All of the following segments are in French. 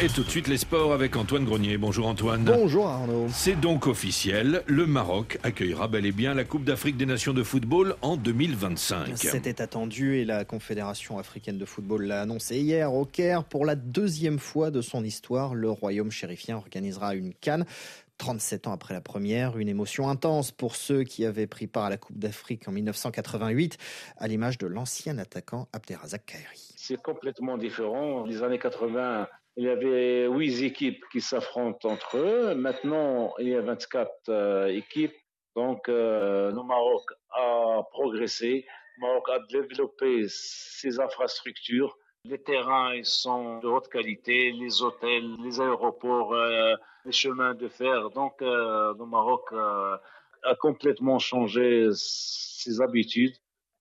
Et tout de suite les sports avec Antoine Grenier. Bonjour Antoine. Bonjour Arnaud. C'est donc officiel, le Maroc accueillera bel et bien la Coupe d'Afrique des Nations de football en 2025. C'était attendu et la Confédération africaine de football l'a annoncé hier au Caire. Pour la deuxième fois de son histoire, le royaume chérifien organisera une canne. 37 ans après la première, une émotion intense pour ceux qui avaient pris part à la Coupe d'Afrique en 1988, à l'image de l'ancien attaquant Abderrazak Kairi. C'est complètement différent. Les années 80, il y avait huit équipes qui s'affrontent entre eux. Maintenant, il y a 24 euh, équipes. Donc, euh, le Maroc a progressé. Le Maroc a développé ses infrastructures. Les terrains sont de haute qualité, les hôtels, les aéroports, euh, les chemins de fer. Donc, le Maroc a complètement changé ses habitudes.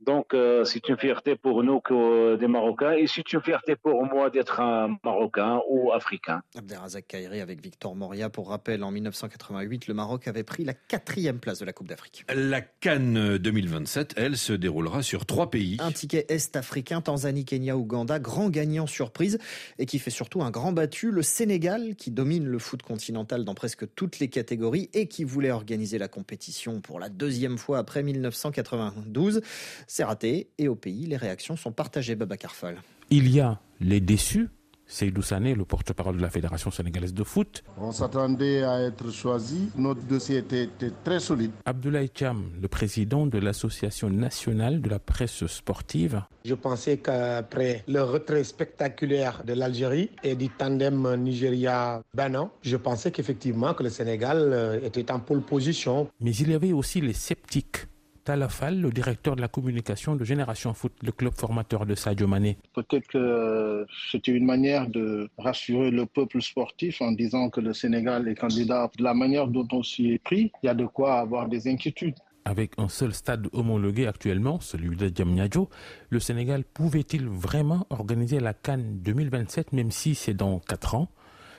Donc, euh, c'est une fierté pour nous que euh, des Marocains et c'est une fierté pour moi d'être un Marocain ou Africain. Abderrazak Kairi avec Victor Moria. Pour rappel, en 1988, le Maroc avait pris la quatrième place de la Coupe d'Afrique. La Cannes 2027, elle, se déroulera sur trois pays. Un ticket est-africain, Tanzanie, Kenya, Ouganda, grand gagnant surprise et qui fait surtout un grand battu. Le Sénégal, qui domine le foot continental dans presque toutes les catégories et qui voulait organiser la compétition pour la deuxième fois après 1992. C'est raté et au pays, les réactions sont partagées, Baba Carfal. Il y a les déçus, Seydou Sané, le porte-parole de la Fédération sénégalaise de foot. On s'attendait à être choisi. Notre dossier était, très solide. Abdoulaye Cham, le président de l'Association nationale de la presse sportive. Je pensais qu'après le retrait spectaculaire de l'Algérie et du tandem Nigeria-Banan, je pensais qu'effectivement que le Sénégal euh, était en pole position. Mais il y avait aussi les sceptiques Talafal, le directeur de la communication de Génération Foot, le club formateur de Sadio Mané. Peut-être que c'était une manière de rassurer le peuple sportif en disant que le Sénégal est candidat. De la manière dont on s'y est pris, il y a de quoi avoir des inquiétudes. Avec un seul stade homologué actuellement, celui de Djamnyadjo, le Sénégal pouvait-il vraiment organiser la Cannes 2027, même si c'est dans 4 ans?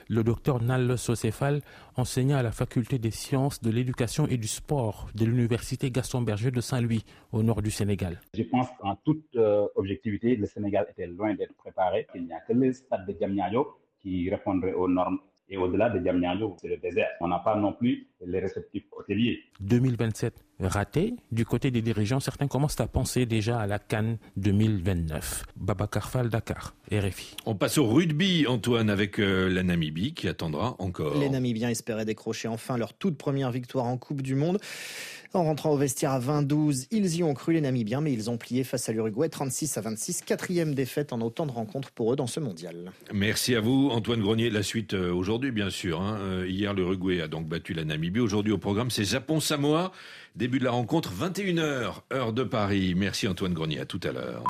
Le docteur Nal Socéphal, enseignant à la faculté des sciences de l'éducation et du sport de l'université Gaston Berger de Saint-Louis, au nord du Sénégal. Je pense qu'en toute euh, objectivité, le Sénégal était loin d'être préparé. Il n'y a que le stade de Djamnyadjo qui répondrait aux normes et au-delà de Djamnyadjo, c'est le désert. On n'a pas non plus les réceptifs hôteliers. 2027 raté. Du côté des dirigeants, certains commencent à penser déjà à la Cannes 2029. Baba Karfal, Dakar, RFI. On passe au rugby, Antoine, avec euh, la Namibie qui attendra encore. Les Namibiens espéraient décrocher enfin leur toute première victoire en Coupe du Monde. En rentrant au vestiaire à 20-12, ils y ont cru les Namibiens, mais ils ont plié face à l'Uruguay 36 à 26. Quatrième défaite en autant de rencontres pour eux dans ce mondial. Merci à vous, Antoine Grenier. La suite euh, aujourd'hui, bien sûr. Hein. Euh, hier, l'Uruguay a donc battu la Namibie. Aujourd'hui, au programme, c'est Japon-Samoa. Début de la rencontre, 21h, heure de Paris. Merci Antoine Grenier. À tout à l'heure.